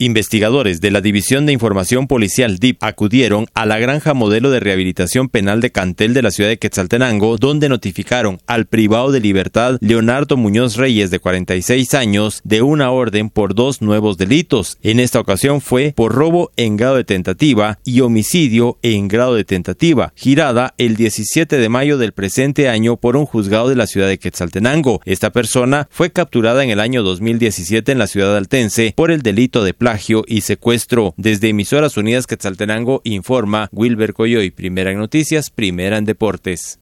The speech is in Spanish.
Investigadores de la División de Información Policial DIP acudieron a la granja modelo de rehabilitación penal de Cantel de la ciudad de Quetzaltenango, donde notificaron al privado de libertad Leonardo Muñoz Reyes, de 46 años, de una orden por dos nuevos delitos. En esta ocasión fue por robo en grado de tentativa y homicidio en grado de tentativa, girada el 17 de mayo del presente año por un juzgado de la ciudad de Quetzaltenango. Esta persona fue capturada en el año 2017 en la ciudad altense por el delito de plagio y secuestro. Desde Emisoras Unidas Quetzaltenango informa Wilber Coyoy, primera en noticias, primera en deportes.